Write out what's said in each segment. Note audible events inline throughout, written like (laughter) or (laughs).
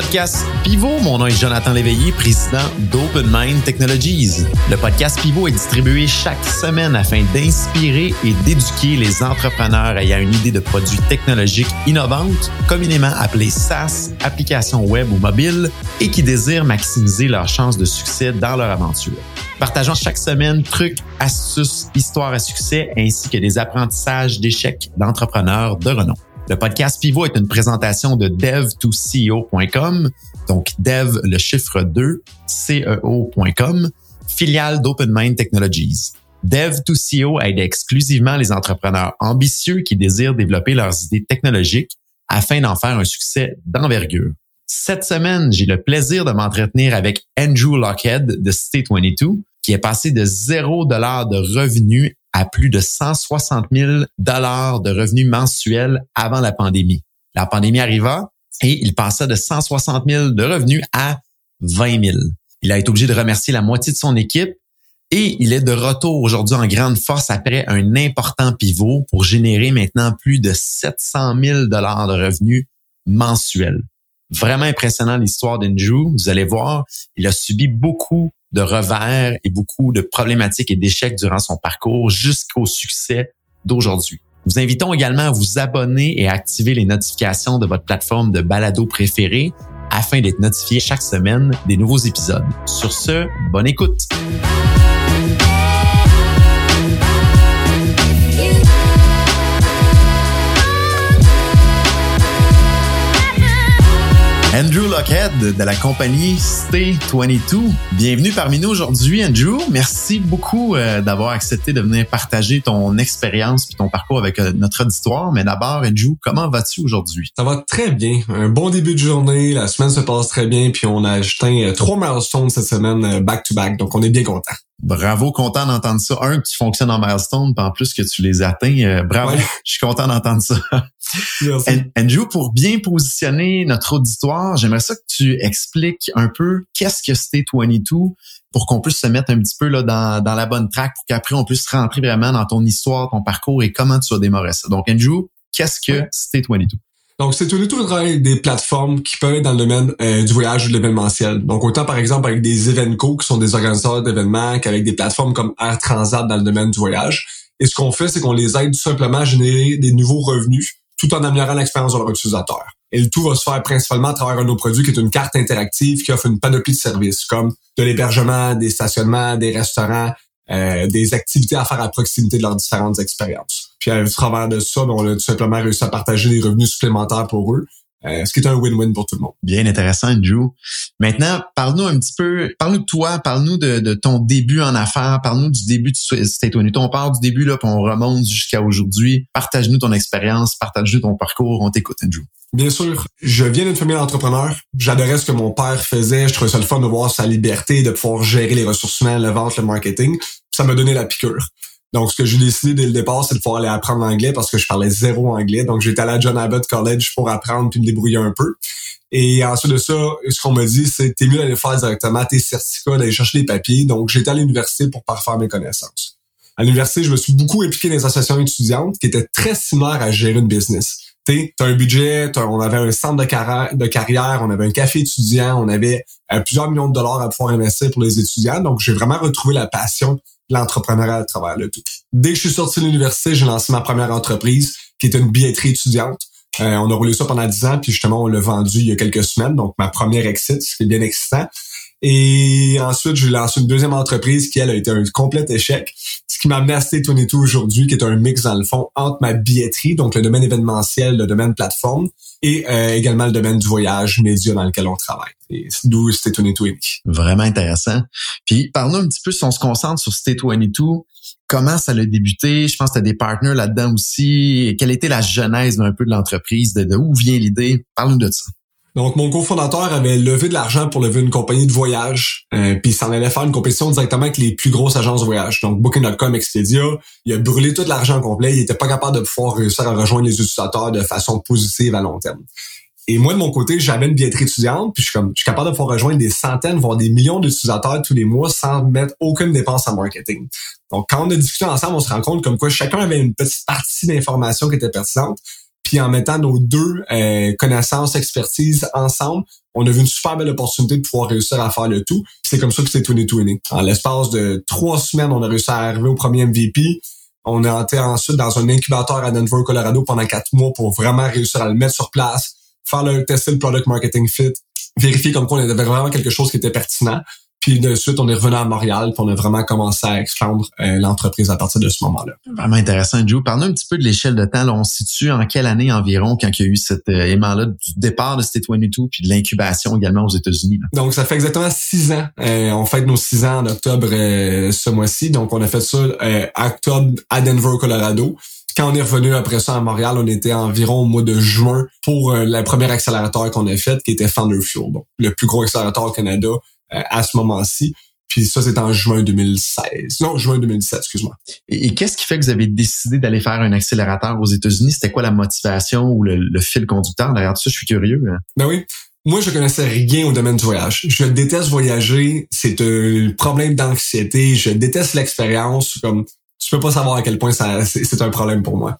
podcast Pivot. Mon nom est Jonathan Léveillé, président d'Open Mind Technologies. Le podcast Pivot est distribué chaque semaine afin d'inspirer et d'éduquer les entrepreneurs ayant une idée de produits technologiques innovantes, communément appelés SaaS, applications web ou mobiles, et qui désirent maximiser leurs chances de succès dans leur aventure. Partageons chaque semaine trucs, astuces, histoires à succès ainsi que des apprentissages d'échecs d'entrepreneurs de renom. Le podcast Pivot est une présentation de dev2ceo.com, donc dev le chiffre 2, ceo.com, filiale d'OpenMind Technologies. Dev2CEO aide exclusivement les entrepreneurs ambitieux qui désirent développer leurs idées technologiques afin d'en faire un succès d'envergure. Cette semaine, j'ai le plaisir de m'entretenir avec Andrew Lockhead de State22, qui est passé de 0 dollar de revenus à plus de 160 000 dollars de revenus mensuels avant la pandémie. La pandémie arriva et il passa de 160 000 de revenus à 20 000. Il a été obligé de remercier la moitié de son équipe et il est de retour aujourd'hui en grande force après un important pivot pour générer maintenant plus de 700 000 dollars de revenus mensuels. Vraiment impressionnant l'histoire d'Andrew. Vous allez voir, il a subi beaucoup de revers et beaucoup de problématiques et d'échecs durant son parcours jusqu'au succès d'aujourd'hui. Nous invitons également à vous abonner et à activer les notifications de votre plateforme de balado préférée afin d'être notifié chaque semaine des nouveaux épisodes. Sur ce, bonne écoute. Andrew Lockhead de la compagnie Stay22. Bienvenue parmi nous aujourd'hui, Andrew. Merci beaucoup euh, d'avoir accepté de venir partager ton expérience et ton parcours avec euh, notre auditoire. Mais d'abord, Andrew, comment vas-tu aujourd'hui? Ça va très bien. Un bon début de journée. La semaine se passe très bien. Puis on a atteint euh, trois milestones cette semaine back-to-back. donc on est bien content. Bravo, content d'entendre ça. Un, que tu fonctionnes en milestone, puis en plus que tu les atteins. bravo, je suis content d'entendre ça. Andrew, pour bien positionner notre auditoire, j'aimerais ça que tu expliques un peu qu'est-ce que Stay 22 pour qu'on puisse se mettre un petit peu là dans, dans la bonne track pour qu'après on puisse rentrer vraiment dans ton histoire, ton parcours et comment tu as démarré ça. Donc, Andrew, qu'est-ce que Stay 22? Donc, c'est tout le travail des plateformes qui peuvent être dans le domaine euh, du voyage ou de l'événementiel. Donc, autant par exemple avec des Evenco qui sont des organisateurs d'événements qu'avec des plateformes comme Air Transat dans le domaine du voyage. Et ce qu'on fait, c'est qu'on les aide simplement à générer des nouveaux revenus tout en améliorant l'expérience de leur utilisateur. Et le tout va se faire principalement à travers un de nos produits qui est une carte interactive qui offre une panoplie de services comme de l'hébergement, des stationnements, des restaurants, euh, des activités à faire à proximité de leurs différentes expériences. Puis à travers de ça, ben, on a tout simplement réussi à partager des revenus supplémentaires pour eux euh, ce qui est un win-win pour tout le monde. Bien intéressant, Andrew. Maintenant, parle-nous un petit peu, parle-nous de toi, parle-nous de, ton début en affaires, parle-nous du début de State On part du début, là, puis on remonte jusqu'à aujourd'hui. Partage-nous ton expérience, partage-nous ton parcours. On t'écoute, Andrew. Bien sûr, je viens d'une famille d'entrepreneurs. J'adorais ce que mon père faisait. Je trouvais ça le fun de voir sa liberté, de pouvoir gérer les ressources humaines, le vente, le marketing. Ça m'a donné la piqûre. Donc, ce que j'ai décidé dès le départ, c'est de pouvoir aller apprendre l'anglais parce que je parlais zéro anglais. Donc, j'étais allé à John Abbott College pour apprendre puis me débrouiller un peu. Et ensuite de ça, ce qu'on m'a dit, c'est t'es mieux d'aller faire directement tes certificats, d'aller chercher des papiers. Donc, j'étais à l'université pour parfaire mes connaissances. À l'université, je me suis beaucoup impliqué dans les associations étudiantes qui étaient très similaires à gérer une business. Tu as un budget, on avait un centre de, carrière, de carrière, on avait un café étudiant, on avait euh, plusieurs millions de dollars à pouvoir investir pour les étudiants. Donc, j'ai vraiment retrouvé la passion l'entrepreneuriat à travers le tout. Dès que je suis sorti de l'université, j'ai lancé ma première entreprise qui était une billetterie étudiante. Euh, on a roulé ça pendant dix ans, puis justement, on l'a vendu il y a quelques semaines, donc ma première exit, ce qui est bien excitant. Et ensuite, j'ai lancé une deuxième entreprise qui, elle, a été un complet échec. Ce qui m'a amené à State 22 aujourd'hui, qui est un mix, dans le fond, entre ma billetterie, donc le domaine événementiel, le domaine plateforme, et euh, également le domaine du voyage média dans lequel on travaille. D'où State 22 Vraiment intéressant. Puis, parle-nous un petit peu, si on se concentre sur State 22, comment ça a débuté? Je pense que tu as des partenaires là-dedans aussi. quelle était la genèse un peu de l'entreprise? De, de où vient l'idée? Parle-nous de ça. Donc, mon cofondateur avait levé de l'argent pour lever une compagnie de voyage, euh, puis il s'en allait faire une compétition directement avec les plus grosses agences de voyage. Donc, Booking.com, Expedia, il a brûlé tout l'argent complet. Il était pas capable de pouvoir réussir à rejoindre les utilisateurs de façon positive à long terme. Et moi, de mon côté, j'avais une billetterie étudiante, puis je suis, comme, je suis capable de pouvoir rejoindre des centaines, voire des millions d'utilisateurs tous les mois sans mettre aucune dépense en marketing. Donc, quand on a discuté ensemble, on se rend compte comme quoi chacun avait une petite partie d'information qui était pertinente, Puis en mettant nos deux euh, connaissances, expertise ensemble, on a vu une super belle opportunité de pouvoir réussir à faire le tout. C'est comme ça que c'est 2020. En l'espace de trois semaines, on a réussi à arriver au premier MVP. On a été ensuite dans un incubateur à Denver, Colorado pendant quatre mois pour vraiment réussir à le mettre sur place, faire le tester le product marketing fit, vérifier comme quoi on avait vraiment quelque chose qui était pertinent. Puis de suite, on est revenu à Montréal, puis on a vraiment commencé à expandre euh, l'entreprise à partir de ce moment-là. Vraiment intéressant, Joe. Parle-nous un petit peu de l'échelle de temps. Là, on se situe en quelle année environ quand il y a eu cet euh, aimant-là du départ de State 22 puis de l'incubation également aux États-Unis? Donc, ça fait exactement six ans. Euh, on fête nos six ans en octobre ce mois-ci. Donc, on a fait ça octobre à Denver, Colorado quand on est revenu après ça à Montréal, on était environ au mois de juin pour le premier accélérateur qu'on a fait, qui était Thunder Fuel, donc le plus gros accélérateur au Canada euh, à ce moment-ci. Puis ça, c'est en juin 2016. Non, juin 2017, excuse-moi. Et, qu'est-ce qui fait que vous avez décidé d'aller faire un accélérateur aux États-Unis? C'était quoi la motivation ou le, fil conducteur? Derrière tout ça? Je suis curieux. Hein. Ben oui. Moi, je connaissais rien au domaine du voyage. Je déteste voyager. C'est un problème d'anxiété. Je déteste l'expérience. Comme tu peux pas savoir à quel point ça c'est un problème pour moi.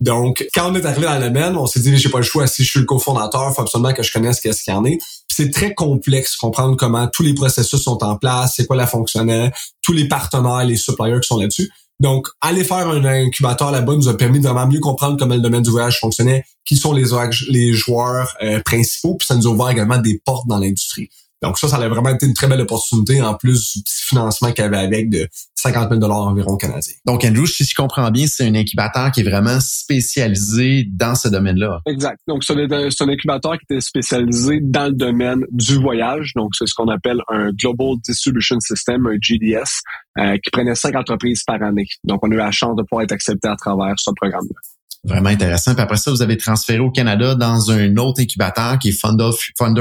Donc, quand on est arrivé dans le domaine, on s'est dit, j'ai pas le choix. Si je suis le cofondateur, faut absolument que je connaisse qu'est-ce qu'il y en est. C'est très complexe comprendre comment tous les processus sont en place, c'est quoi la fonctionnelle, tous les partenaires, les suppliers qui sont là-dessus. Donc, aller faire un incubateur là-bas nous a permis de vraiment mieux comprendre comment le domaine du voyage fonctionnait, qui sont les, joueurs euh, principaux, puis ça nous a ouvert également des portes dans l'industrie. Donc ça, ça a vraiment été une très belle opportunité en plus du petit financement qu'il y avait avec de 50 000 environ canadiens. Donc Andrew, si je comprends bien, c'est un incubateur qui est vraiment spécialisé dans ce domaine-là. Exact. Donc c'est un, incubateur qui était spécialisé dans le domaine du voyage. Donc c'est ce qu'on appelle un Global Distribution System, un GDS, euh, qui prenait cinq entreprises par année. Donc on a eu la chance de pouvoir être accepté à travers ce programme-là. Vraiment intéressant. Puis après ça, vous avez transféré au Canada dans un autre incubateur qui est Thunder,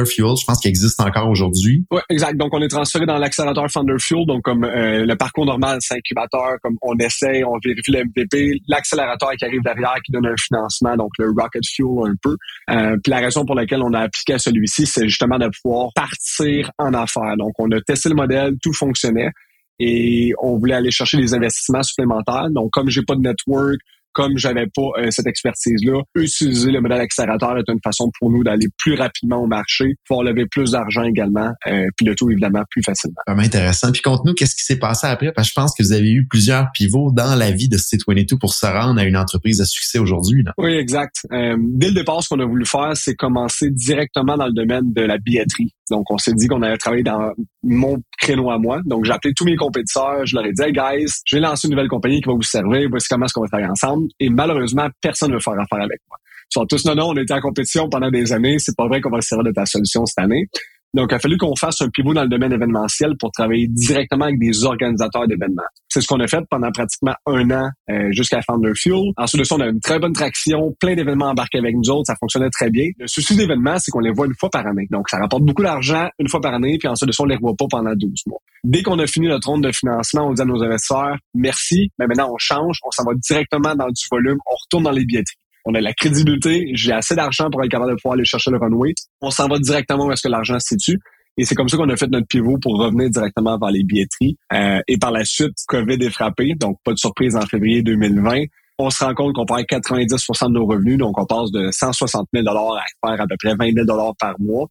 Fuel, je pense qu'il existe encore aujourd'hui. Oui, exact. Donc, on est transféré dans l'accélérateur Thunder Fuel. Donc, comme euh, le parcours normal, c'est incubateur, comme on essaie, on vérifie le MVP, l'accélérateur qui arrive derrière, qui donne un financement, donc le Rocket Fuel un peu. Euh, puis la raison pour laquelle on a appliqué à celui-ci, c'est justement de pouvoir partir en affaires. Donc, on a testé le modèle, tout fonctionnait et on voulait aller chercher des investissements supplémentaires. Donc, comme j'ai pas de network, comme j'avais pas euh, cette expertise-là, utiliser le modèle accélérateur est une façon pour nous d'aller plus rapidement au marché, pouvoir lever plus d'argent également, euh, puis le tout évidemment plus facilement. Vraiment intéressant. Puis contre nous, qu'est-ce qui s'est passé après? Parce que je pense que vous avez eu plusieurs pivots dans la vie de C22 pour se rendre à une entreprise à succès aujourd'hui. Oui, exact. Euh, dès le départ, ce qu'on a voulu faire, c'est commencer directement dans le domaine de la billetterie. Donc, on s'est dit qu'on allait travailler dans mon créneau à moi. Donc, j'ai appelé tous mes compétiteurs. Je leur ai dit, hey guys, je vais lancer une nouvelle compagnie qui va vous servir. Voici comment est-ce qu'on va travailler ensemble. Et malheureusement, personne ne veut faire affaire avec moi. Ils sont tous, non, non, on était en compétition pendant des années. C'est pas vrai qu'on va se servir de ta solution cette année. Donc, il a fallu qu'on fasse un pivot dans le domaine événementiel pour travailler directement avec des organisateurs d'événements. C'est ce qu'on a fait pendant pratiquement un an euh, jusqu'à Founder Fuel. Ensuite de ça, on a une très bonne traction, plein d'événements embarqués avec nous autres, ça fonctionnait très bien. Le souci d'événements, c'est qu'on les voit une fois par année. Donc, ça rapporte beaucoup d'argent une fois par année, puis ensuite de ça, on les revoit pas pendant 12 mois. Dès qu'on a fini notre ronde de financement, on dit à nos investisseurs, merci, mais maintenant on change, on s'en va directement dans du volume, on retourne dans les billetteries on a la crédibilité, j'ai assez d'argent pour être capable de pouvoir aller chercher le runway. On s'en va directement où est-ce que l'argent se situe. Et c'est comme ça qu'on a fait notre pivot pour revenir directement vers les billetteries. Euh, et par la suite, COVID est frappé, donc pas de surprise en février 2020. On se rend compte qu'on perd 90% de nos revenus, donc on passe de 160 000 à faire à peu près 20 000 par mois.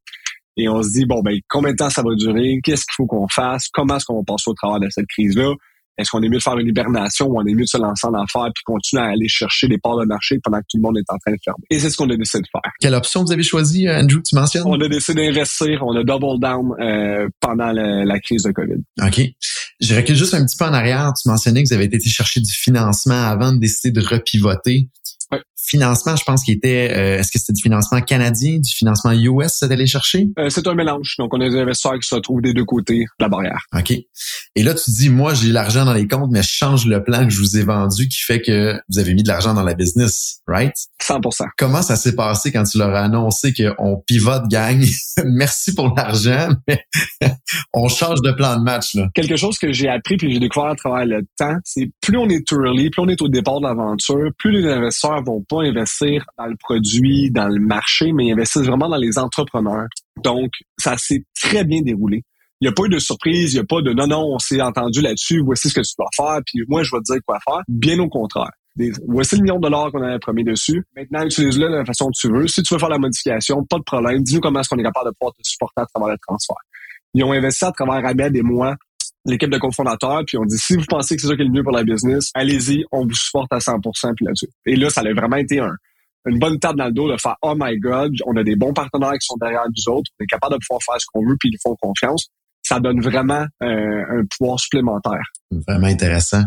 Et on se dit, bon, ben, combien de temps ça va durer? Qu'est-ce qu'il faut qu'on fasse? Comment est-ce qu'on va passer au travers de cette crise-là? Est-ce qu'on est mieux de faire une hibernation ou on est mieux de se lancer en affaires puis continuer à aller chercher des parts de marché pendant que tout le monde est en train de fermer? Et c'est ce qu'on a décidé de faire. Quelle option vous avez choisi, euh, Andrew, tu mentionnes? On a décidé d'investir, on a double down euh, pendant la, crise de COVID. OK. Je recule juste un petit peu en arrière. Tu mentionnais que vous avez été chercher du financement avant de décider de repivoter financement, je pense qu'il était, euh, est-ce que c'était du financement canadien, du financement US, ça d'aller chercher? Euh, c'est un mélange. Donc, on a des investisseurs qui se trouvent des deux côtés de la barrière. OK. Et là, tu dis, moi, j'ai l'argent dans les comptes, mais je change le plan que je vous ai vendu qui fait que vous avez mis de l'argent dans la business, right? 100 Comment ça s'est passé quand tu leur as annoncé qu'on pivote, gang? (laughs) Merci pour l'argent, (laughs) mais on change de plan de match, là. Quelque chose que j'ai appris puis j'ai découvert à travers le temps, c'est plus on est early, plus on est au départ de l'aventure, plus les investisseurs vont pas investir dans le produit, dans le marché, mais investissent vraiment dans les entrepreneurs. Donc, ça s'est très bien déroulé. Il n'y a pas eu de surprise, il n'y a pas de non, non, on s'est entendu là-dessus, voici ce que tu dois faire, puis moi, je vais te dire quoi faire. Bien au contraire. voici le million de dollars qu'on avait promis dessus. Maintenant, utilise-le de la façon que tu veux. Si tu veux faire la modification, pas de problème. Dis-nous comment est-ce qu'on est capable de pouvoir te supporter à travers le transfert. Ils ont investi à travers Ahmed et moi l'équipe de cofondateurs, puis on dit si vous pensez que c'est ça qui est le mieux pour la business, allez-y, on vous supporte à 100% puis là-dessus. Et là, ça a vraiment été un, une bonne table dans le dos de faire oh my god, on a des bons partenaires qui sont derrière nous autres, on est capable de pouvoir faire ce qu'on veut puis ils font confiance. Ça donne vraiment euh, un pouvoir supplémentaire. Vraiment intéressant.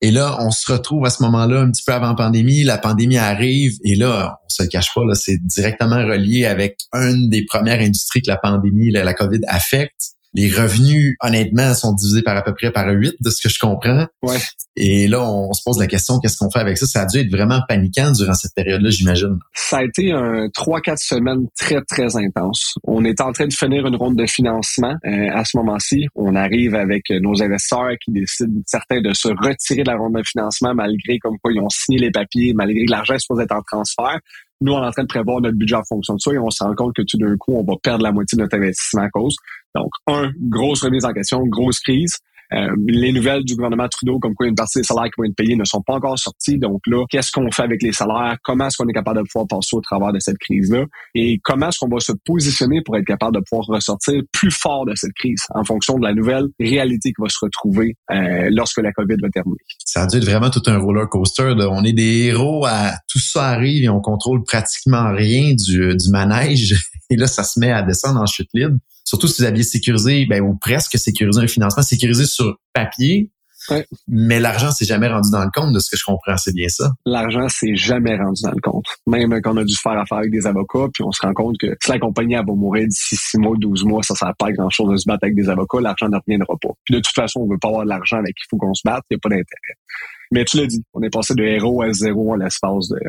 Et là, on se retrouve à ce moment-là un petit peu avant pandémie. La pandémie arrive et là, on se cache pas, là, c'est directement relié avec une des premières industries que la pandémie, la COVID affecte les revenus, honnêtement, sont divisés par à peu près par 8 de ce que je comprends. Ouais. Et là, on se pose la question, qu'est-ce qu'on fait avec ça? Ça a dû être vraiment paniquant durant cette période-là, j'imagine. Ça a été un 3-4 semaines très, très intense. On est en train de finir une ronde de financement euh, à ce moment-ci. On arrive avec nos investisseurs qui décident, certains, de se retirer de la ronde de financement malgré comme quoi ils ont signé les papiers, malgré que l'argent est supposé être en transfert. Nous, on est en train de prévoir notre budget en fonction de ça et on se rend compte que tout d'un coup, on va perdre la moitié de notre investissement à cause. Donc, un, grosse remise en question, grosse crise. Euh, les nouvelles du gouvernement Trudeau, comme quoi une partie des salaires qui vont être payés ne sont pas encore sorties. Donc là, qu'est-ce qu'on fait avec les salaires? Comment est-ce qu'on est capable de pouvoir passer au travers de cette crise-là? Et comment est-ce qu'on va se positionner pour être capable de pouvoir ressortir plus fort de cette crise en fonction de la nouvelle réalité qui va se retrouver euh, lorsque la COVID va terminer? Ça a dû être vraiment tout un roller coaster. On est des héros à tout ça arrive et on contrôle pratiquement rien du, du manège. (laughs) Et là, ça se met à descendre en chute libre surtout si vous aviez sécurisé, ben, ou presque sécurisé un financement, sécurisé sur papier, Mais l'argent s'est jamais rendu dans le compte de ce que je comprends, c'est bien ça. L'argent s'est jamais rendu dans le compte. Même quand on a dû faire affaire avec des avocats, puis on se rend compte que si la compagnie va mourir d'ici 6 mois, 12 mois, ça sert pas à grand chose de se battre avec des avocats, l'argent ne reviendra pas. Puis de toute façon, on veut pas avoir de l'argent avec qui il faut qu'on se batte, il n'y a pas d'intérêt. Mais tu l'as dit, on est passé de héros à zéro en l'espace de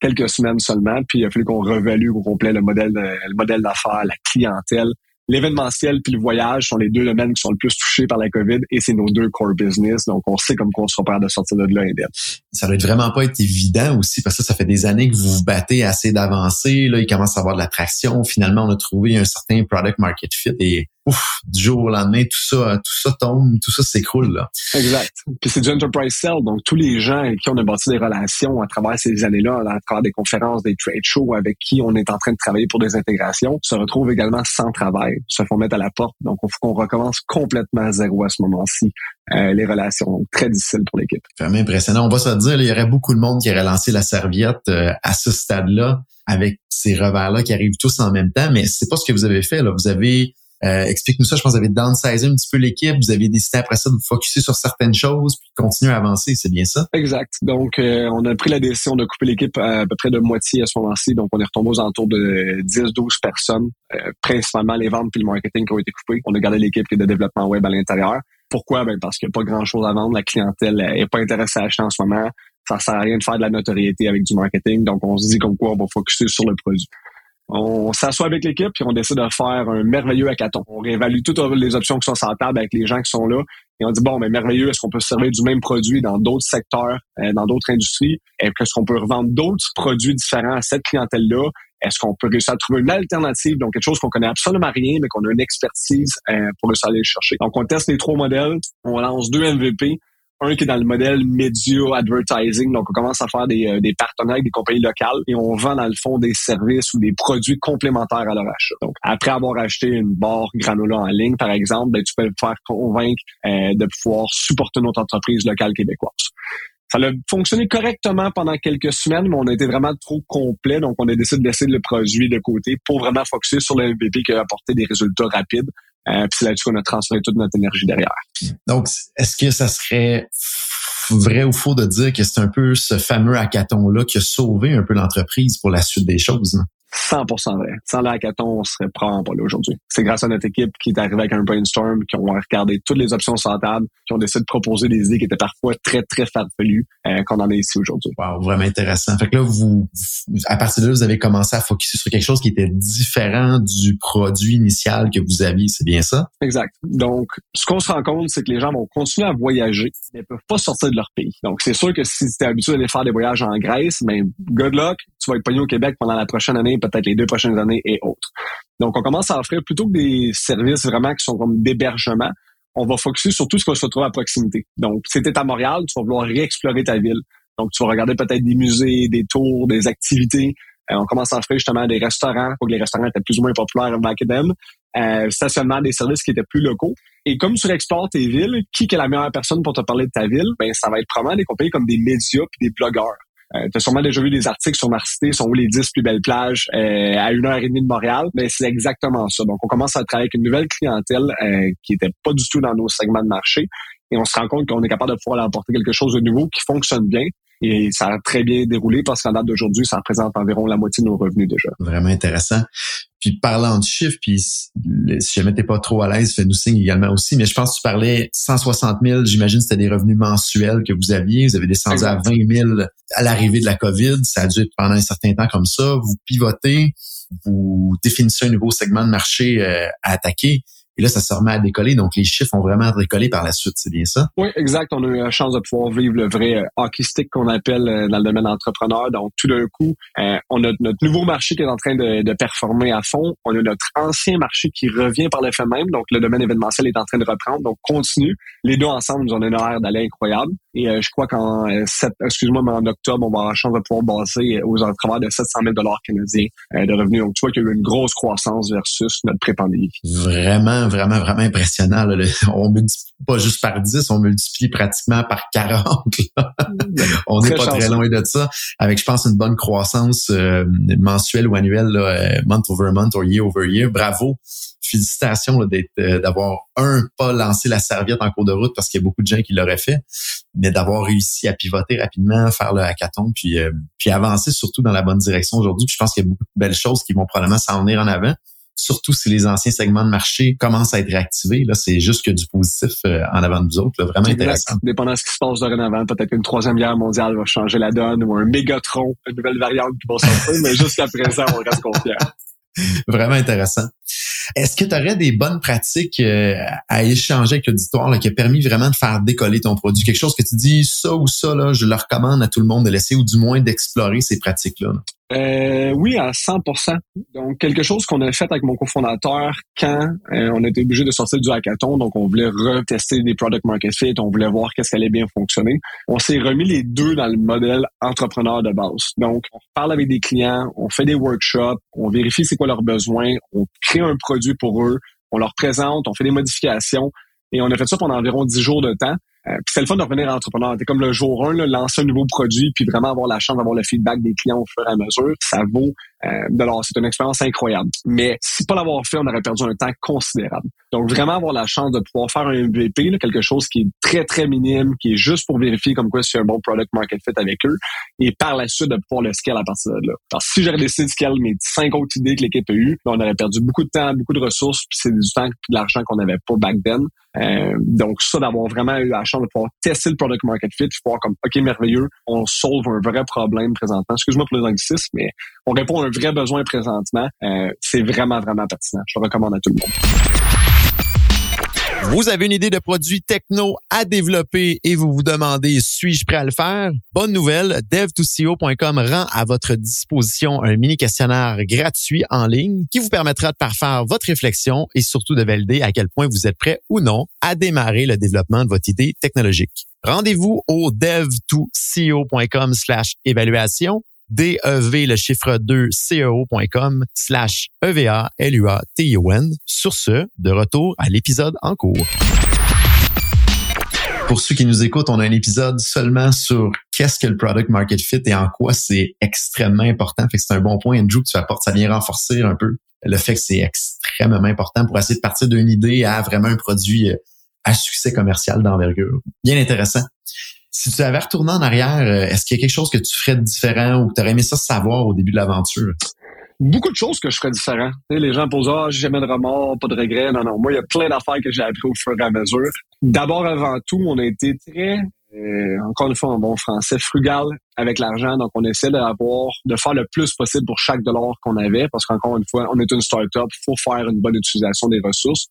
quelques semaines seulement, puis il a fallu qu'on revalue au complet le modèle, le modèle d'affaires, la clientèle, l'événementiel puis le voyage sont les deux domaines qui sont le plus touchés par la COVID et c'est nos deux core business. Donc, on sait comme qu'on sera prêt de sortir de là indemne. Ça doit vraiment pas être évident aussi parce que ça fait des années que vous vous battez assez d'avancer. Là, il commence à avoir de l'attraction. Finalement, on a trouvé un certain product market fit et ouf, du jour au lendemain, tout ça, tout ça tombe, tout ça s'écroule. Là. Exact. Puis c'est du enterprise sell, donc tous les gens avec qui on a bâti des relations à travers ces années-là, à travers des conférences, des trade shows, avec qui on est en train de travailler pour des intégrations, se retrouvent également sans travail, se font mettre à la porte. Donc, il faut qu'on recommence complètement à zéro à ce moment-ci. Euh, les relations très difficiles pour l'équipe. Vraiment impressionnant. On va se dire, il y aurait beaucoup de monde qui aurait lancé la serviette euh, à ce stade-là avec ces revers-là qui arrivent tous en même temps, mais c'est pas ce que vous avez fait. Là. Vous avez euh, explique-nous ça. Je pense que vous avez downsizé un petit peu l'équipe. Vous avez décidé après ça de vous focuser sur certaines choses puis continuer à avancer. C'est bien ça? Exact. Donc, euh, on a pris la décision de couper l'équipe à, peu près de moitié à ce moment-ci. Donc, on est retombé aux alentours de 10-12 personnes, euh, principalement les ventes puis le marketing qui ont été coupés. On a gardé l'équipe qui est de développement web à l'intérieur. Pourquoi? Ben, parce qu'il n'y a pas grand-chose à vendre. La clientèle n'est pas intéressée à acheter en ce moment. Ça sert à rien de faire de la notoriété avec du marketing. Donc, on se dit comme quoi on va focuser sur le produit. On s'assoit avec l'équipe puis on décide de faire un merveilleux hackathon. On réévalue toutes les options qui sont sur la table avec les gens qui sont là et on dit bon, mais merveilleux, est-ce qu'on peut se servir du même produit dans d'autres secteurs, euh, dans d'autres industries? Est-ce qu'on peut revendre d'autres produits différents à cette clientèle-là? Est-ce qu'on peut réussir à trouver une alternative, donc quelque chose qu'on connaît absolument rien, mais qu'on a une expertise euh, pour réussir aller le chercher? Donc on teste les trois modèles, on lance deux MVP un qui est dans le modèle media advertising. Donc, on commence à faire des, euh, des partenariats avec des compagnies locales et on vend dans le fond des services ou des produits complémentaires à leur achat. Donc, après avoir acheté une barre granola en ligne, par exemple, ben, tu peux faire convaincre euh, de pouvoir supporter notre entreprise locale québécoise. Ça a fonctionné correctement pendant quelques semaines, mais on a été vraiment trop complet, donc on a décidé de laisser le produit de côté pour vraiment focuser sur le MVP qui a apporté des résultats rapides. Euh, puis là-dessus qu'on a transféré toute notre énergie derrière. Donc, est-ce que ça serait vrai ou faux de dire que c'est un peu ce fameux hackathon-là qui a sauvé un peu l'entreprise pour la suite des choses? 100% vrai. Sans le hackathon, on serait probablement pas là aujourd'hui. C'est grâce à notre équipe qui est arrivée avec un brainstorm, qui ont regardé toutes les options sur la table, qui ont décidé de proposer des idées qui étaient parfois très, très farfelues, euh, qu'on en est ici aujourd'hui. Wow, vraiment intéressant. Fait que là, vous, à partir de là, vous avez commencé à focuser sur quelque chose qui était différent du produit initial que vous aviez. C'est bien ça? Exact. Donc, ce qu'on se rend compte, c'est que les gens vont continuer à voyager, mais ne peuvent pas sortir de leur pays. Donc, c'est sûr que si tu es habitué à aller faire des voyages en Grèce, mais ben, good luck, tu vas être pogné au Québec pendant la prochaine année, peut-être les deux prochaines années et autres. Donc, on commence à offrir plutôt que des services vraiment qui sont comme d'hébergement, on va focuser sur tout ce qui va se retrouver à proximité. Donc, si tu à Montréal, tu vas vouloir réexplorer ta ville. Donc, tu vas regarder peut-être des musées, des tours, des activités. Euh, on commence à offrir justement des restaurants, pour que les restaurants étaient plus ou moins populaires back then. Euh, stationnement des services qui étaient plus locaux. Et comme tu explores tes villes, qui est la meilleure personne pour te parler de ta ville? Ben, ça va être probablement des compagnies comme des médias puis des blogueurs. Euh, tu sûrement déjà vu des articles sur Marcité, sont où les 10 plus belles plages euh, à une heure et demie de Montréal. Mais c'est exactement ça. Donc, on commence à travailler avec une nouvelle clientèle euh, qui était pas du tout dans nos segments de marché. Et on se rend compte qu'on est capable de pouvoir leur apporter quelque chose de nouveau qui fonctionne bien. Et ça a très bien déroulé parce qu'en date d'aujourd'hui, ça représente environ la moitié de nos revenus déjà. Vraiment intéressant. Puis parlant de chiffres, puis si jamais t'es pas trop à l'aise, fais-nous signe également aussi. Mais je pense que tu parlais 160 000, j'imagine c'était des revenus mensuels que vous aviez. Vous avez descendu à 20 000 à l'arrivée de la COVID. Ça a dû être pendant un certain temps comme ça. Vous pivotez, vous définissez un nouveau segment de marché euh, à attaquer. Et là, ça se remet à décoller. Donc, les chiffres ont vraiment décollé par la suite. C'est bien ça? Oui, exact. On a eu la chance de pouvoir vivre le vrai euh, hockey stick qu'on appelle euh, dans le domaine entrepreneur. Donc, tout d'un coup, euh, on a notre nouveau marché qui est en train de, de, performer à fond. On a notre ancien marché qui revient par le fait même. Donc, le domaine événementiel est en train de reprendre. Donc, continue. Les deux ensemble nous ont une horaire d'aller incroyable. Et je crois qu'en excuse-moi, mais en octobre, on va avoir la chance de pouvoir baser aux travers de 700 000 dollars canadiens de revenus. Donc, tu vois qu'il y a eu une grosse croissance versus notre pré-pandémie. Vraiment vraiment, vraiment, impressionnant. (laughs) On multiplie pas juste par 10, on multiplie pratiquement par 40. on n'est pas très loin de ça. Avec, je pense, une bonne croissance euh, mensuelle ou annuelle, là, euh, month over month ou year over year. Bravo. Félicitations euh, d'avoir un pas lancé la serviette en cours de route parce qu'il y a beaucoup de gens qui l'auraient fait, mais d'avoir réussi à pivoter rapidement, faire le hackathon, puis puis avancer surtout dans la bonne direction aujourd'hui. je pense qu'il y a beaucoup de belles choses qui vont probablement s'en venir en avant surtout si les anciens segments de marché commencent à être réactivés. Là, c'est juste que du positif euh, en avant de nous autres. vraiment intéressant. Dépendant de ce qui se passe dorénavant, peut-être qu'une troisième guerre mondiale va changer la donne ou un mégatron, une nouvelle variante qui va sortir, mais jusqu'à présent, on reste confiant. (laughs) Vraiment intéressant. Est-ce que tu aurais des bonnes pratiques euh, à échanger avec l'auditoire qui a permis vraiment de faire décoller ton produit? Quelque chose que tu dis, ça ou ça, là, je le recommande à tout le monde de laisser ou du moins d'explorer ces pratiques-là. là? Euh, oui, à 100%. Donc, quelque chose qu'on a fait avec mon cofondateur quand euh, on était obligé de sortir du hackathon. Donc, on voulait retester des product market fit, on voulait voir qu'est-ce qui allait bien fonctionner. On s'est remis les deux dans le modèle entrepreneur de base. Donc, on parle avec des clients, on fait des workshops, on vérifie c'est quoi leurs besoins, on crée un produit pour eux, on leur présente, on fait des modifications. Et on a fait ça pendant environ 10 jours de temps. Euh, puis c'est le fun de revenir entrepreneur. C'est comme le jour 1, là, lancer un nouveau produit, puis vraiment avoir la chance d'avoir le feedback des clients au fur et à mesure. Ça vaut euh, de l'or. C'est une expérience incroyable. Mais si pas l'avoir fait, on aurait perdu un temps considérable. Donc vraiment avoir la chance de pouvoir faire un MVP, quelque chose qui est très, très minime, qui est juste pour vérifier comme quoi c'est un bon product market fit avec eux, et par la suite de pouvoir le scale à partir de là. Alors si j'aurais décidé de scale mes cinq autres idées que l'équipe a eues, on aurait perdu beaucoup de temps, beaucoup de ressources, puis c'est du temps et de l'argent qu'on n'avait pas back then. Euh, donc ça, d'avoir vraiment eu la chance de pouvoir tester le product market fit, pouvoir comme, OK, merveilleux, on solve un vrai problème présentement. Excuse-moi pour les anglicismes, mais on répond à un vrai besoin présentement. Euh, c'est vraiment, vraiment pertinent. Je le recommande à tout le monde. Vous avez une idée de produit techno à développer et vous vous demandez suis-je prêt à le faire? Bonne nouvelle, dev2co.com rend à votre disposition un mini questionnaire gratuit en ligne qui vous permettra de parfaire votre réflexion et surtout de valider à quel point vous êtes prêt ou non à démarrer le développement de votre idée technologique. Rendez-vous au dev2co.com slash évaluation DEV, le chiffre 2, CEO.com slash EVA, L-U-A-T-I-O-N. Sur ce, de retour à l'épisode en cours. Pour ceux qui nous écoutent, on a un épisode seulement sur qu'est-ce que le product market fit et en quoi c'est extrêmement important. Fait que c'est un bon point, Andrew, que tu apportes. Ça vient renforcer un peu le fait que c'est extrêmement important pour essayer de partir d'une idée à vraiment un produit euh, à succès commercial d'envergure. Bien intéressant. Si tu avais retourné en arrière, euh, est-ce qu'il y a quelque chose que tu ferais différent ou que tu aurais aimé ça savoir au début de l'aventure? Beaucoup de choses que je ferais différent. les gens posent Ah, j'ai jamais de remords, pas de regrets. Non, non. Moi, il y a plein d'affaires que j'ai appris au fur et à mesure. D'abord, avant tout, on a été très euh, encore une fois en bon français, frugal avec l'argent. Donc, on essaie d'avoir, de faire le plus possible pour chaque dollar qu'on avait, parce qu'encore une fois, on est une start-up, il faut faire une bonne utilisation des ressources.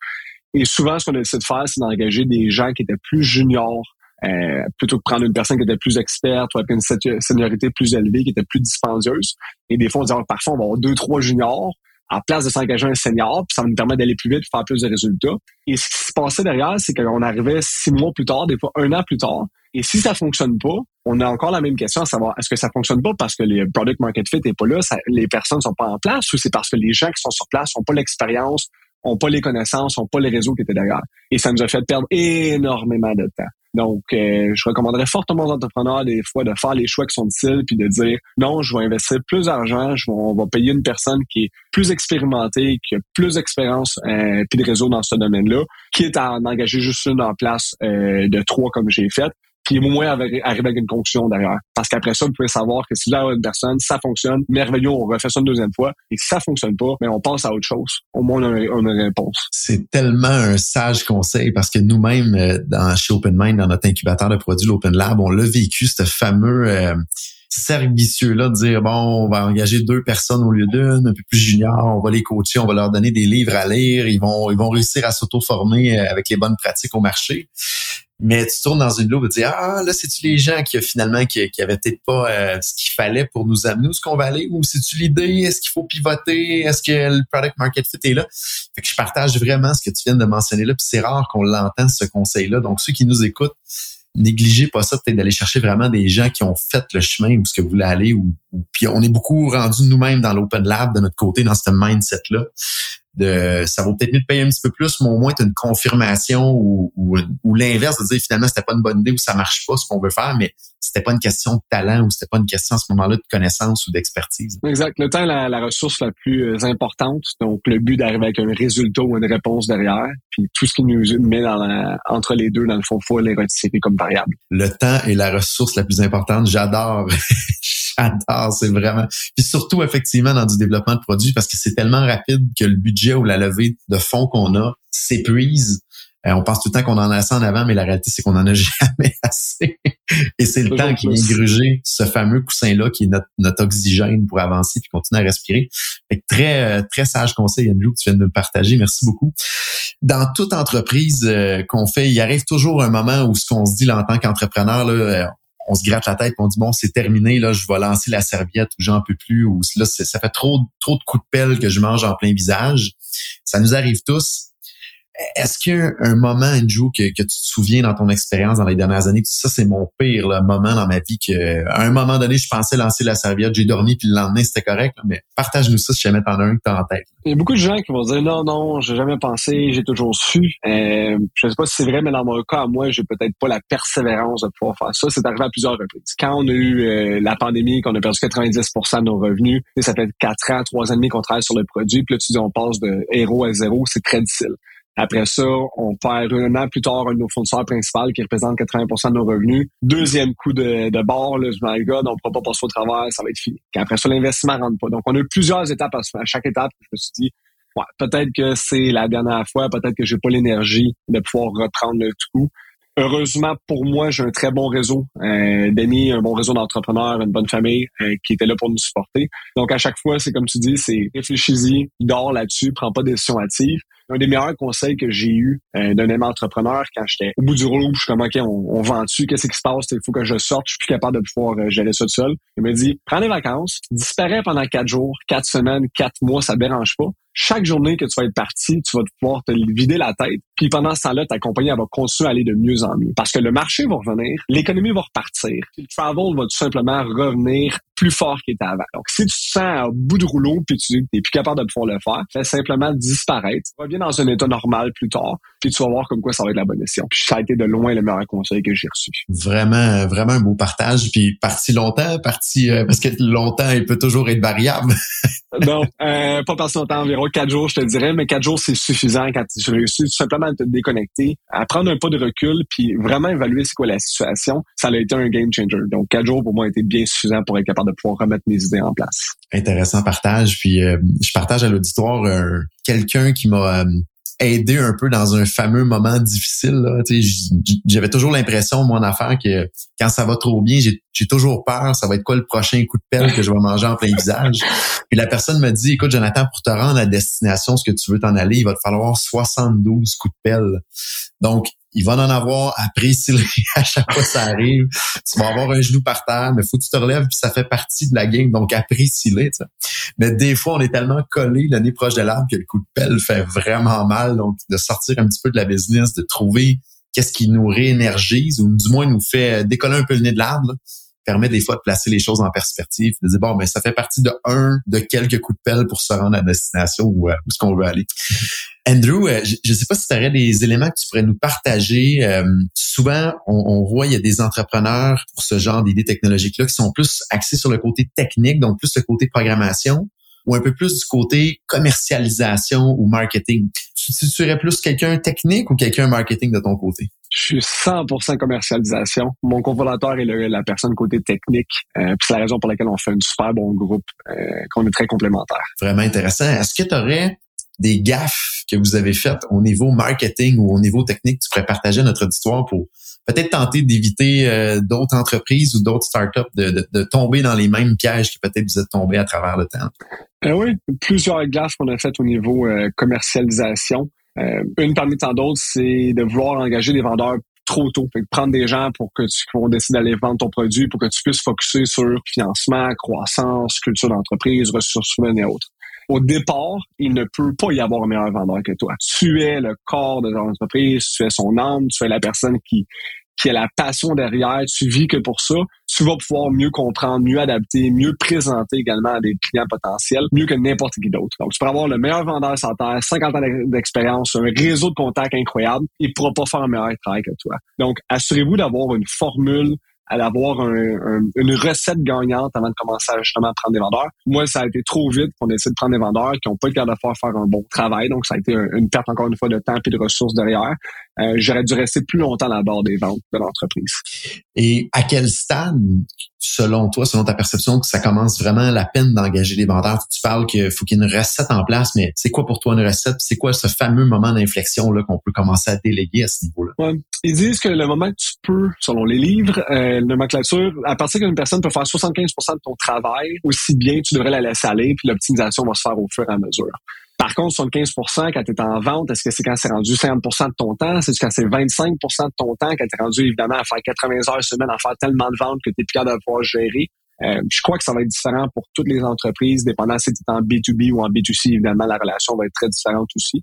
Et souvent, ce qu'on essaie de faire, c'est d'engager des gens qui étaient plus juniors euh, plutôt que prendre une personne qui était plus experte ou avec une seniorité plus élevée, qui était plus dispendieuse. Et des fois, on dit, ah, parfois, on va avoir deux, trois juniors, en place de s'engager un senior, puis ça nous permettre d'aller plus vite, faire plus de résultats. Et ce qui se passait derrière, c'est qu'on arrivait six mois plus tard, des fois un an plus tard, et si ça fonctionne pas, on a encore la même question à savoir est-ce que ça fonctionne pas parce que les product market fit est pas là, les personnes sont pas en place, ou c'est parce que les gens qui sont sur place ont pas l'expérience, ont pas les connaissances, ont pas les réseaux qui étaient derrière. Et ça nous a fait perdre énormément de temps. Donc, euh, je recommanderais fortement aux entrepreneurs des fois de faire les choix qui sont difficiles puis de dire non, je vais investir plus d'argent, je vais, on va payer une personne qui est plus expérimentée, qui a plus d'expérience euh, puis de réseau dans ce domaine-là, quitte à en engager juste une en place euh, de trois comme j'ai fait, puis au moins arriver avec une conclusion derrière. Parce qu'après ça, vous pouvez savoir que si là, une personne, ça fonctionne, merveilleux, on refait ça une deuxième fois. Et si ça fonctionne pas, mais on pense à autre chose. Au moins, on a, une réponse. C'est tellement un sage conseil parce que nous-mêmes, euh, dans, chez OpenMind, dans notre incubateur de produits, l'Open Lab, on l'a vécu, ce fameux... Euh, cercle là de dire bon on va engager deux personnes au lieu d'une un peu plus junior on va les coacher on va leur donner des livres à lire ils vont ils vont réussir à s'auto-former euh, avec les bonnes pratiques au marché mais tu tournes dans une loupe et tu dis ah là c'est-tu les gens qui finalement qui, qui avaient peut-être pas euh, ce qu'il fallait pour nous amener? Où ce qu'on va aller? Ou c'est-tu l'idée? Est-ce qu'il faut pivoter? Est-ce que le product market fit est là? Fait que je partage vraiment ce que tu viens de mentionner là puis c'est rare qu'on l'entende ce conseil là donc ceux qui nous écoutent négligez pas ça peut-être d'aller chercher vraiment des gens qui ont fait le chemin où ce que vous voulez aller ou, puis on est beaucoup rendu nous-mêmes dans l'open lab de notre côté dans ce mindset là de ça vaut peut-être mieux de payer un petit peu plus, mais au moins tu as une confirmation ou, ou, l'inverse de dire finalement c'était pas une bonne idée ou ça marche pas ce qu'on veut faire, mais c'était pas une question de talent ou c'était pas une question à ce moment-là de connaissance ou d'expertise. Exact. Le temps est la, ressource la plus euh, importante. Donc le but d'arriver avec un résultat ou une réponse derrière, puis tout ce qui nous met dans entre les deux, dans le fond, faut les retirer comme variable. Le temps est la ressource la plus importante. J'adore. (laughs) J'adore, c'est vraiment. Puis surtout, effectivement, dans du développement de produits, parce que c'est tellement rapide que le budget ou la levée de fonds qu'on a s'épuise. Euh, on pense tout le temps qu'on en a assez en avant, mais la réalité, c'est qu'on en a (laughs) jamais assez. Et c'est le temps qui vient gruger ce fameux coussin-là qui est notre, oxygène pour avancer puis continuer à respirer. Fait très, euh, très sage conseil, Andrew, que tu viens de le partager. Merci beaucoup. Dans toute entreprise euh, qu'on fait, il arrive toujours un moment où ce qu'on se dit là, en tant qu'entrepreneur, là, on se gratte la tête, on dit bon, c'est terminé, là, je vais lancer la serviette ou j'en peux plus, ou là, ça fait trop, trop de coups de pelle que je mange en plein visage. Ça nous arrive tous. Est-ce qu'il y a un moment, Andrew, que, que, tu te souviens dans ton expérience dans les dernières années, ça c'est mon pire moment dans ma vie, que à un moment donné, je pensais lancer la serviette, j'ai dormi, puis le lendemain, c'était correct, mais partage-nous ça si jamais t'en as un que t'as en tête. Il y a beaucoup de gens qui vont dire non, non, j'ai jamais pensé, j'ai toujours su. Euh, je sais pas si c'est vrai, mais dans mon cas, moi, j'ai peut-être pas la persévérance de pouvoir faire ça. C'est arrivé à plusieurs reprises. Quand on a eu euh, la pandémie, qu'on a perdu 90% de nos revenus, ça fait quatre ans, trois ans et demi qu'on travaille sur le produit, puis là, tu dis on passe de héros à zéro, c'est très difficile. Après ça, on perd un an plus tard un de nos fournisseurs principaux qui représente 80% de nos revenus. Deuxième coup de, de bord, là, me God, on ne pourra pas passer au travers, ça va être fini. après ça, l'investissement rentre pas. Donc, on a eu plusieurs étapes à, à chaque étape. Je me suis dit, ouais, peut-être que c'est la dernière fois, peut-être que j'ai pas l'énergie de pouvoir reprendre le tout. Heureusement pour moi, j'ai un très bon réseau euh, d'amis, un bon réseau d'entrepreneurs, une bonne famille euh, qui était là pour nous supporter. Donc à chaque fois, c'est comme tu dis, c'est réfléchis-y, dors là-dessus, prends pas de décision hâtive un des meilleurs conseils que j'ai eu euh, d'un ami entrepreneur quand j'étais au bout du rouleau, je suis comme, OK, on, on vend-tu? Qu'est-ce qui se passe? Il faut que je sorte. Je suis plus capable de pouvoir euh, gérer ça tout seul. Il me dit, prends des vacances, disparais pendant quatre jours, quatre semaines, quatre mois, ça ne dérange pas. Chaque journée que tu vas être parti, tu vas pouvoir te vider la tête. Puis pendant ce temps-là, ta compagnie elle va continuer à aller de mieux en mieux. Parce que le marché va revenir, l'économie va repartir. le travel va tout simplement revenir plus fort qu'il était avant. Donc, si tu te sens au bout du rouleau puis tu n'es plus capable de pouvoir le faire, fais simplement disparaître. Reviens dans un état normal plus tard, puis tu vas voir comme quoi ça va être la bonne décision. Puis ça a été de loin le meilleur conseil que j'ai reçu. Vraiment, vraiment un beau partage. Puis parti longtemps, parti euh, parce que longtemps, il peut toujours être variable. non, euh, pas parti longtemps, environ quatre jours, je te dirais, mais quatre jours, c'est suffisant quand tu réussis tout simplement à te déconnecter, à prendre un pas de recul, puis vraiment évaluer c'est quoi la situation. Ça a été un game changer. Donc quatre jours pour moi a été bien suffisant pour être capable de pouvoir remettre mes idées en place. Intéressant partage. Puis euh, je partage à l'auditoire quelqu'un qui m'a euh, aidé un peu dans un fameux moment difficile. J'avais toujours l'impression, mon affaire, que quand ça va trop bien, j'ai j'ai toujours peur, ça va être quoi le prochain coup de pelle que je vais manger en plein visage. (laughs) Puis la personne me dit, écoute, Jonathan, pour te rendre à destination, ce que tu veux t'en aller, il va te falloir 72 coups de pelle. Donc, il va en avoir préciser (laughs) à chaque fois que ça arrive. Tu vas avoir un genou par terre, mais faut que tu te relèves, puis ça fait partie de la game. Donc, apprécie-les. Mais des fois, on est tellement collé l'année proche de l'arbre que le coup de pelle fait vraiment mal. Donc, de sortir un petit peu de la business, de trouver qu'est-ce qui nous réénergise ou du moins nous fait décoller un peu le nez de l'arbre permet des fois de placer les choses en perspective, de dire bon, mais ça fait partie de un de quelques coups de pelle pour se rendre à destination où, euh, où est-ce qu'on veut aller. (laughs) Andrew, euh, je ne sais pas si tu aurais des éléments que tu pourrais nous partager. Euh, souvent, on, on, voit il y a des entrepreneurs pour ce genre d'idées technologiques-là qui sont plus axés sur le côté technique, donc plus le côté programmation, ou un peu plus du côté commercialisation ou marketing. Tu, tu serais plus quelqu'un technique ou quelqu'un marketing de ton côté? Je suis 100% commercialisation. Mon cofondateur est la personne côté technique. Euh, c'est la raison pour laquelle on fait un super bon groupe, euh, qu'on est très complémentaires. Vraiment intéressant. Est-ce que tu aurais des gaffes que vous avez faites au niveau marketing ou au niveau technique tu pourrais partager notre histoire pour peut-être tenter d'éviter euh, d'autres entreprises ou d'autres startups de, de, tomber dans les mêmes pièges que peut-être vous êtes tombés à travers le temps? Euh, oui, plusieurs gaffes qu'on a faites au niveau euh, commercialisation. Euh, une parmi tant d'autres, c'est de vouloir engager des vendeurs trop tôt. Fait prendre des gens pour que tu vont décider d'aller vendre ton produit pour que tu puisses focuser sur financement, croissance, culture d'entreprise, ressources humaines et autres. Au départ, il ne peut pas y avoir un meilleur vendeur que toi. Tu es le corps de ton entreprise, tu es son âme, tu es la personne qui qui a la passion derrière, tu vis que pour ça, tu vas pouvoir mieux comprendre, mieux adapter, mieux présenter également à des clients potentiels, mieux que n'importe qui d'autre. Donc, tu peux avoir le meilleur vendeur sur terre, 50 ans d'expérience, un réseau de contacts incroyable, il pourra pas faire un meilleur travail que toi. Donc, assurez-vous d'avoir une formule à une recette gagnante avant de commencer à justement prendre des vendeurs. Moi, ça a été trop vite qu'on essaie de prendre des vendeurs qui n'ont pas le cas de faire un bon travail. Donc, ça a été une perte encore une fois de temps et de ressources derrière. Euh, J'aurais dû rester plus longtemps à la barre des ventes de l'entreprise. Et à quel stade, selon toi, selon ta perception, que ça commence vraiment la peine d'engager des vendeurs? Tu parles qu'il faut qu'il y ait une recette en place, mais c'est quoi pour toi une recette? C'est quoi ce fameux moment d'inflexion là qu'on peut commencer à déléguer à ce niveau-là? Ouais. Ils disent que le moment que tu peux, selon les livres, euh, nomenclature, à partir qu'une personne peut faire 75 de ton travail, aussi bien tu devrais la laisser aller, puis l'optimisation va se faire au fur et à mesure. Par contre, 75% quand tu es en vente, est-ce que c'est quand c'est rendu 50% de ton temps? C'est quand c'est 25% de ton temps, quand tu es rendu évidemment à faire 80 heures semaine, à faire tellement de ventes que tu es plus capable de pouvoir gérer? Euh, je crois que ça va être différent pour toutes les entreprises, dépendant si tu es en B2B ou en B2C, évidemment, la relation va être très différente aussi.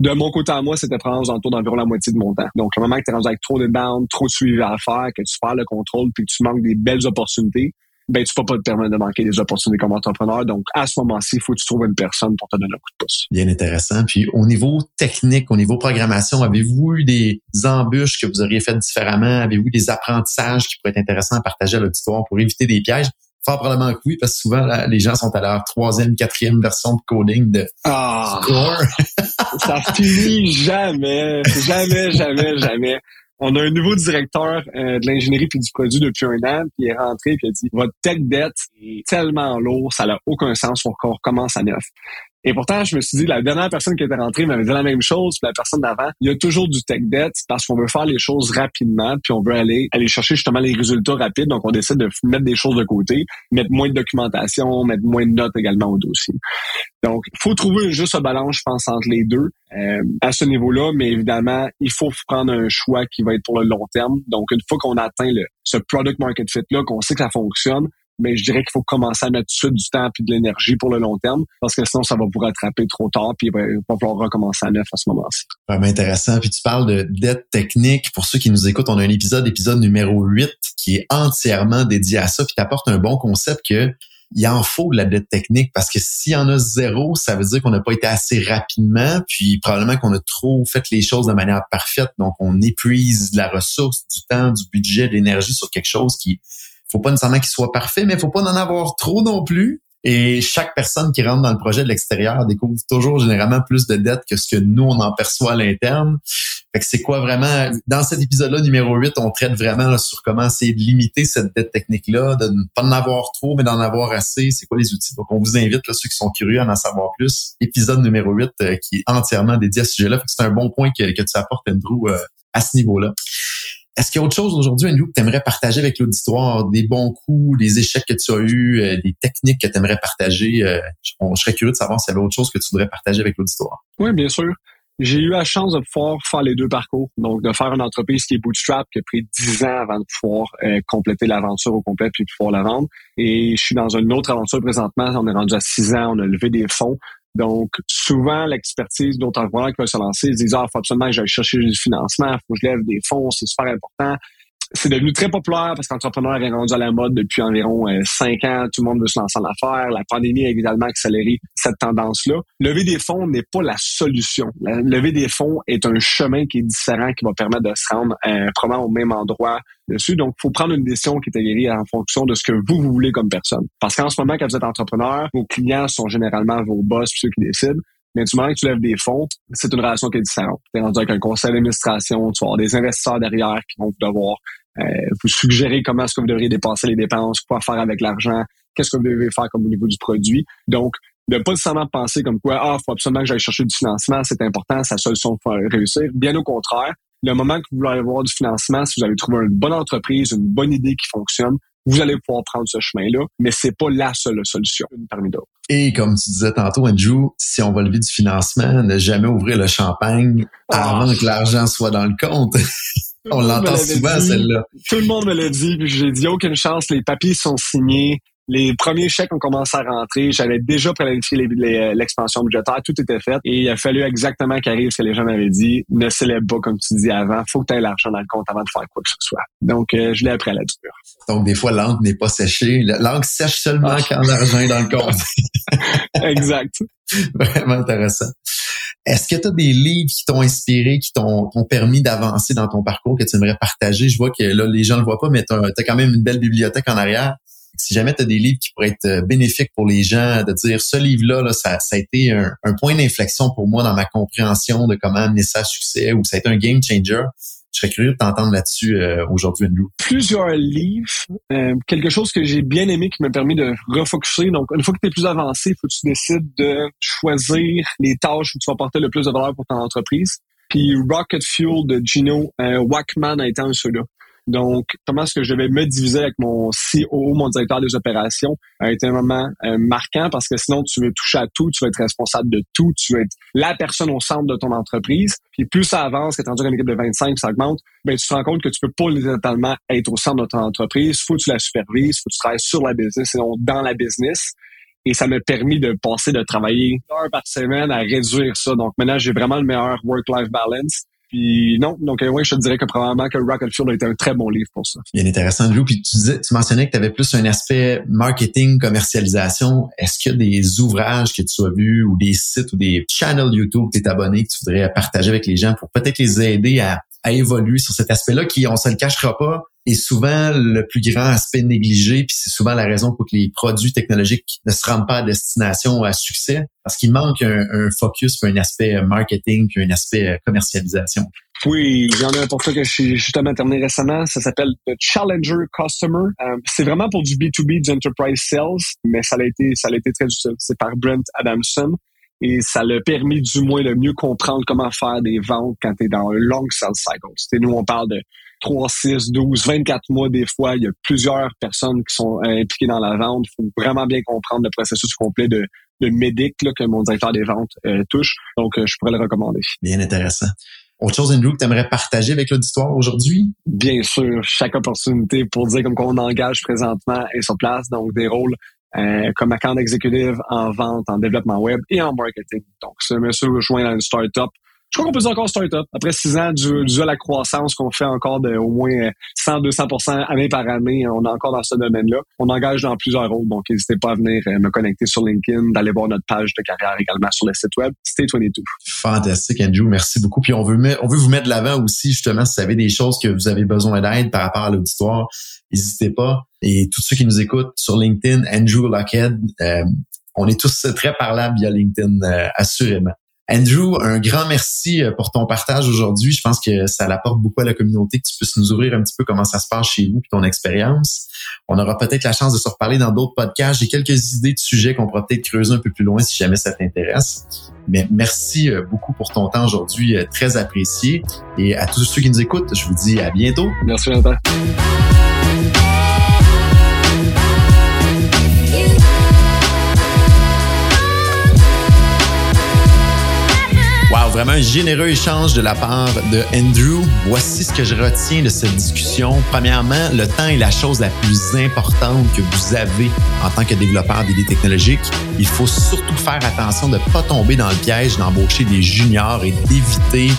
De mon côté à moi, c'était prendre aux alentours d'environ la moitié de mon temps. Donc, le moment que tu es rendu avec trop de bandes, trop de suivi à faire, que tu perds le contrôle puis que tu manques des belles opportunités, ben tu peux pas te permettre de manquer des opportunités comme entrepreneur. Donc, à ce moment-ci, il faut que tu trouves une personne pour te donner un coup de pouce. Bien intéressant. Puis, au niveau technique, au niveau programmation, avez-vous eu des embûches que vous auriez faites différemment? Avez-vous des apprentissages qui pourraient être intéressants à partager à l'auditoire pour éviter des pièges? Fort probablement que oui, parce que souvent, les gens sont à leur troisième, quatrième version de coding de ah, ça finit jamais, jamais, jamais, jamais. On a un nouveau directeur euh, de l'ingénierie puis du produit depuis un an, puis il est rentré puis a dit votre tech debt est tellement lourd, ça n'a aucun sens, on recommence à neuf. Et pourtant, je me suis dit, la dernière personne qui était rentrée m'avait dit la même chose, puis la personne d'avant, il y a toujours du tech debt parce qu'on veut faire les choses rapidement, puis on veut aller aller chercher justement les résultats rapides, donc on décide de mettre des choses de côté, mettre moins de documentation, mettre moins de notes également au dossier. Donc, il faut trouver juste balance, je pense, entre les deux euh, à ce niveau-là, mais évidemment, il faut prendre un choix qui va être pour le long terme. Donc, une fois qu'on atteint le, ce product market fit-là, qu'on sait que ça fonctionne, mais je dirais qu'il faut commencer à mettre suite du temps et de l'énergie pour le long terme, parce que sinon, ça va vous rattraper trop tard, puis il va, falloir recommencer à neuf à ce moment-ci. Vraiment intéressant. Puis tu parles de dette technique. Pour ceux qui nous écoutent, on a un épisode, épisode numéro 8, qui est entièrement dédié à ça, puis t'apportes un bon concept que il en faut de la dette technique parce que s'il y en a zéro, ça veut dire qu'on n'a pas été assez rapidement, puis probablement qu'on a trop fait les choses de manière parfaite. Donc, on épuise de la ressource, du temps, du budget, de l'énergie sur quelque chose qui faut pas nécessairement qu'il soit parfait, mais faut pas en avoir trop non plus. Et chaque personne qui rentre dans le projet de l'extérieur découvre toujours généralement plus de dettes que ce que nous, on en perçoit à l'interne. Fait que c'est quoi vraiment, dans cet épisode-là, numéro 8, on traite vraiment sur comment essayer de limiter cette dette technique-là, de ne pas en avoir trop, mais d'en avoir assez. C'est quoi les outils? Donc, on vous invite, là, ceux qui sont curieux à en savoir plus. Épisode numéro 8 euh, qui est entièrement dédié à ce sujet-là. c'est un bon point que, que tu apportes, Andrew, euh, à ce niveau-là. Est-ce qu'il y a autre chose aujourd'hui, Andrew, que tu aimerais partager avec l'auditoire? Des bons coups, des échecs que tu as eus, euh, des techniques que tu aimerais partager? Euh, je, serais curieux de savoir s'il y avait autre chose que tu voudrais partager avec l'auditoire. Oui, bien sûr. J'ai eu la chance de pouvoir faire les deux parcours. Donc, de faire une entreprise qui est bootstrap, qui a pris dix ans avant de pouvoir euh, compléter l'aventure au complet puis de pouvoir la vendre. Et je suis dans une autre aventure présentement. On est rendu à six ans. On a levé des fonds. Donc, souvent, l'expertise d'autres entrepreneurs qui veulent se lancer, ils disent, ah, faut absolument que j'aille chercher du financement, faut que je lève des fonds, c'est super important c'est devenu très populaire parce qu'entrepreneur est rendu à la mode depuis environ euh, cinq ans. Tout le monde veut se lancer en affaires. La pandémie a évidemment accéléré cette tendance-là. Lever des fonds n'est pas la solution. lever des fonds est un chemin qui est différent, qui va permettre de se rendre euh, probablement au même endroit dessus. Donc, faut prendre une décision qui est aguerrie en fonction de ce que vous, vous voulez comme personne. Parce qu'en ce moment, quand vous êtes entrepreneur, vos clients sont généralement vos boss, ceux qui décident. Mais du moment que tu lèves des fonds, c'est une relation qui est différente. Tu es rendu avec un conseil d'administration, tu vas avoir des investisseurs derrière qui vont devoir vous suggérer comment est-ce que vous devriez dépenser les dépenses, quoi faire avec l'argent, qu'est-ce que vous devez faire comme au niveau du produit. Donc, ne pas seulement penser comme quoi, ah, faut absolument que j'aille chercher du financement, c'est important, c'est la solution pour réussir. Bien au contraire, le moment que vous voulez avoir du financement, si vous avez trouvé une bonne entreprise, une bonne idée qui fonctionne, vous allez pouvoir prendre ce chemin-là, mais c'est pas la seule solution parmi d'autres. Et comme tu disais tantôt, Andrew, si on va lever du financement, ne jamais ouvrir le champagne ah. avant que l'argent soit dans le compte. (laughs) On l'entend souvent, celle-là. Tout le monde me l'a dit, puis j'ai dit aucune chance, les papiers sont signés. Les premiers chèques ont commencé à rentrer. J'avais déjà planifié euh, l'expansion budgétaire. Tout était fait. Et il a fallu exactement qu'arrive ce que les gens m'avaient dit. Ne célèbre pas, comme tu dis avant. Faut que tu aies l'argent dans le compte avant de faire quoi que ce soit. Donc, euh, je l'ai appris à la dure. Donc, des fois, l'encre n'est pas séchée. L'encre sèche seulement ah. quand l'argent est dans le compte. (laughs) exact. (laughs) Vraiment intéressant. Est-ce que tu as des livres qui t'ont inspiré, qui t'ont permis d'avancer dans ton parcours que tu aimerais partager? Je vois que là, les gens ne le voient pas, mais tu quand même une belle bibliothèque en arrière. Si jamais tu as des livres qui pourraient être euh, bénéfiques pour les gens, de dire ce livre-là, là, ça, ça, a été un, un point d'inflexion pour moi dans ma compréhension de comment amener ça à succès ou ça a été un game changer. Serais curieux de t'entendre là-dessus euh, aujourd'hui, Andrew. Plusieurs livres. Euh, quelque chose que j'ai bien aimé qui m'a permis de refocuser. Donc, une fois que tu es plus avancé, il faut que tu décides de choisir les tâches où tu vas porter le plus de valeur pour ton entreprise. Puis Rocket Fuel de Gino euh, Wackman a été un ceux-là. Donc, comment est-ce que je vais me diviser avec mon CEO, mon directeur des opérations, a été un moment euh, marquant parce que sinon, tu veux toucher à tout, tu veux être responsable de tout, tu veux être la personne au centre de ton entreprise. Puis plus ça avance, que tu es une équipe de 25, ça augmente, ben, tu te rends compte que tu peux pas totalement être au centre de ton entreprise. Faut que tu la supervises, faut que tu travailles sur la business, sinon dans la business. Et ça m'a permis de passer de travailler heure par semaine à réduire ça. Donc maintenant, j'ai vraiment le meilleur work-life balance. Puis non, donc euh, oui, je te dirais que probablement que Rocket Fuel a été un très bon livre pour ça. Bien intéressant, Lou. Puis tu disais, tu mentionnais que tu avais plus un aspect marketing, commercialisation. Est-ce qu'il y a des ouvrages que tu as vus ou des sites ou des channels YouTube que tu es abonné que tu voudrais partager avec les gens pour peut-être les aider à, à évoluer sur cet aspect-là qui, on se le cachera pas, est souvent le plus grand aspect négligé, puis c'est souvent la raison pour que les produits technologiques ne se rendent pas à destination à succès, parce qu'il manque un, focus, puis un aspect marketing, puis un aspect commercialisation. Oui, il y en a un pour ça que j'ai justement terminé récemment. Ça s'appelle The Challenger Customer. Euh, c'est vraiment pour du B2B, du enterprise sales, mais ça a été, ça a été très utile. C'est par Brent Adamson et ça l'a permis du moins de mieux comprendre comment faire des ventes quand tu es dans un long sales cycle. nous, on parle de 3, 6, 12, 24 mois des fois. Il y a plusieurs personnes qui sont euh, impliquées dans la vente. Il faut vraiment bien comprendre le processus complet de, de médic que mon directeur des ventes euh, touche. Donc, euh, je pourrais le recommander. Bien intéressant. Autre chose, Andrew, que tu aimerais partager avec l'auditoire aujourd'hui? Bien sûr, chaque opportunité pour dire comme qu'on engage présentement est sur place, donc des rôles comme account exécutive en vente, en développement web et en marketing. Donc, ce monsieur rejoint dans une startup je crois qu'on peut dire encore start-up. Après six ans, dû, à la croissance qu'on fait encore de au moins 100-200% année par année, on est encore dans ce domaine-là. On engage dans plusieurs rôles, donc n'hésitez pas à venir euh, me connecter sur LinkedIn, d'aller voir notre page de carrière également sur le site web. Stay 22. Fantastique, Andrew. Merci beaucoup. Puis on veut, on veut vous mettre de l'avant aussi, justement, si vous avez des choses que vous avez besoin d'aide par rapport à l'auditoire, n'hésitez pas. Et tous ceux qui nous écoutent sur LinkedIn, Andrew Lockhead, euh, on est tous très parlables via LinkedIn, euh, assurément. Andrew, un grand merci euh, pour ton partage aujourd'hui. Je pense que ça apporte beaucoup à la communauté que tu puisses nous ouvrir un petit peu comment ça se passe chez vous et ton expérience. On aura peut-être la chance de se reparler dans d'autres podcasts. J'ai quelques idées de sujets qu'on pourra peut-être creuser un peu plus loin si jamais ça t'intéresse. Mais merci euh, beaucoup pour ton temps aujourd'hui, euh, très apprécié. Et à tous ceux qui nous écoutent, je vous dis à bientôt. Merci longtemps. Vraiment un généreux échange de la part de Andrew. Voici ce que je retiens de cette discussion. Premièrement, le temps est la chose la plus importante que vous avez en tant que développeur d'idées technologiques. Il faut surtout faire attention de ne pas tomber dans le piège d'embaucher des juniors et d'éviter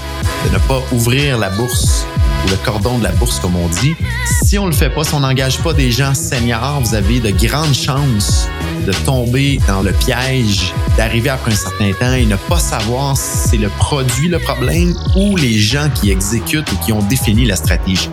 de ne pas ouvrir la bourse ou le cordon de la bourse, comme on dit. Si on le fait pas, si on n'engage pas des gens seniors, vous avez de grandes chances de tomber dans le piège, d'arriver après un certain temps et ne pas savoir si c'est le produit le problème ou les gens qui exécutent ou qui ont défini la stratégie.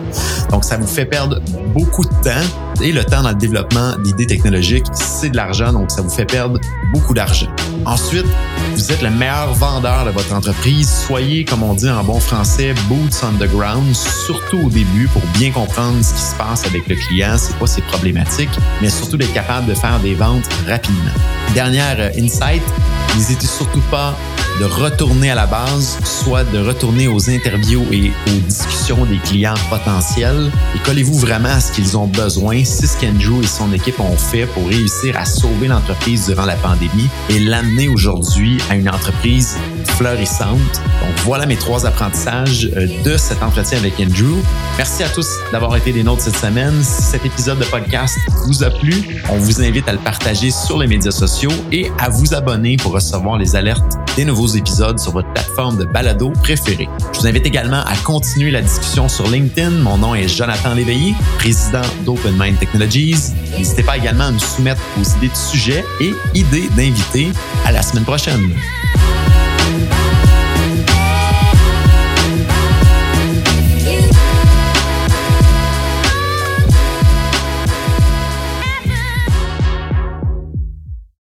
Donc, ça vous fait perdre beaucoup de temps et le temps dans le développement d'idées technologiques, c'est de l'argent, donc ça vous fait perdre beaucoup d'argent. Ensuite, vous êtes le meilleur vendeur de votre entreprise. Soyez, comme on dit en bon français, boots on the ground, surtout au début pour bien comprendre ce qui se passe avec le client, c'est quoi ses problématiques, mais surtout d'être capable de faire des ventes rapidement. Dernière euh, insight, n'hésitez surtout pas de retourner à la base, soit de retourner aux interviews et aux discussions des clients potentiels et collez-vous vraiment à ce qu'ils ont besoin. Ce qu'Andrew et son équipe ont fait pour réussir à sauver l'entreprise durant la pandémie et l'amener aujourd'hui à une entreprise florissante. Donc voilà mes trois apprentissages euh, de cet entretien avec Andrew. Merci à tous d'avoir été des nôtres cette semaine. Si cet épisode de podcast vous a plu, on vous invite à le partager sur les médias sociaux et à vous abonner pour recevoir les alertes des nouveaux épisodes sur votre plateforme de balado préférée. Je vous invite également à continuer la discussion sur LinkedIn. Mon nom est Jonathan Léveillé, président d'Open Mind Technologies. N'hésitez pas également à nous soumettre vos idées de sujets et idées d'invités. À la semaine prochaine.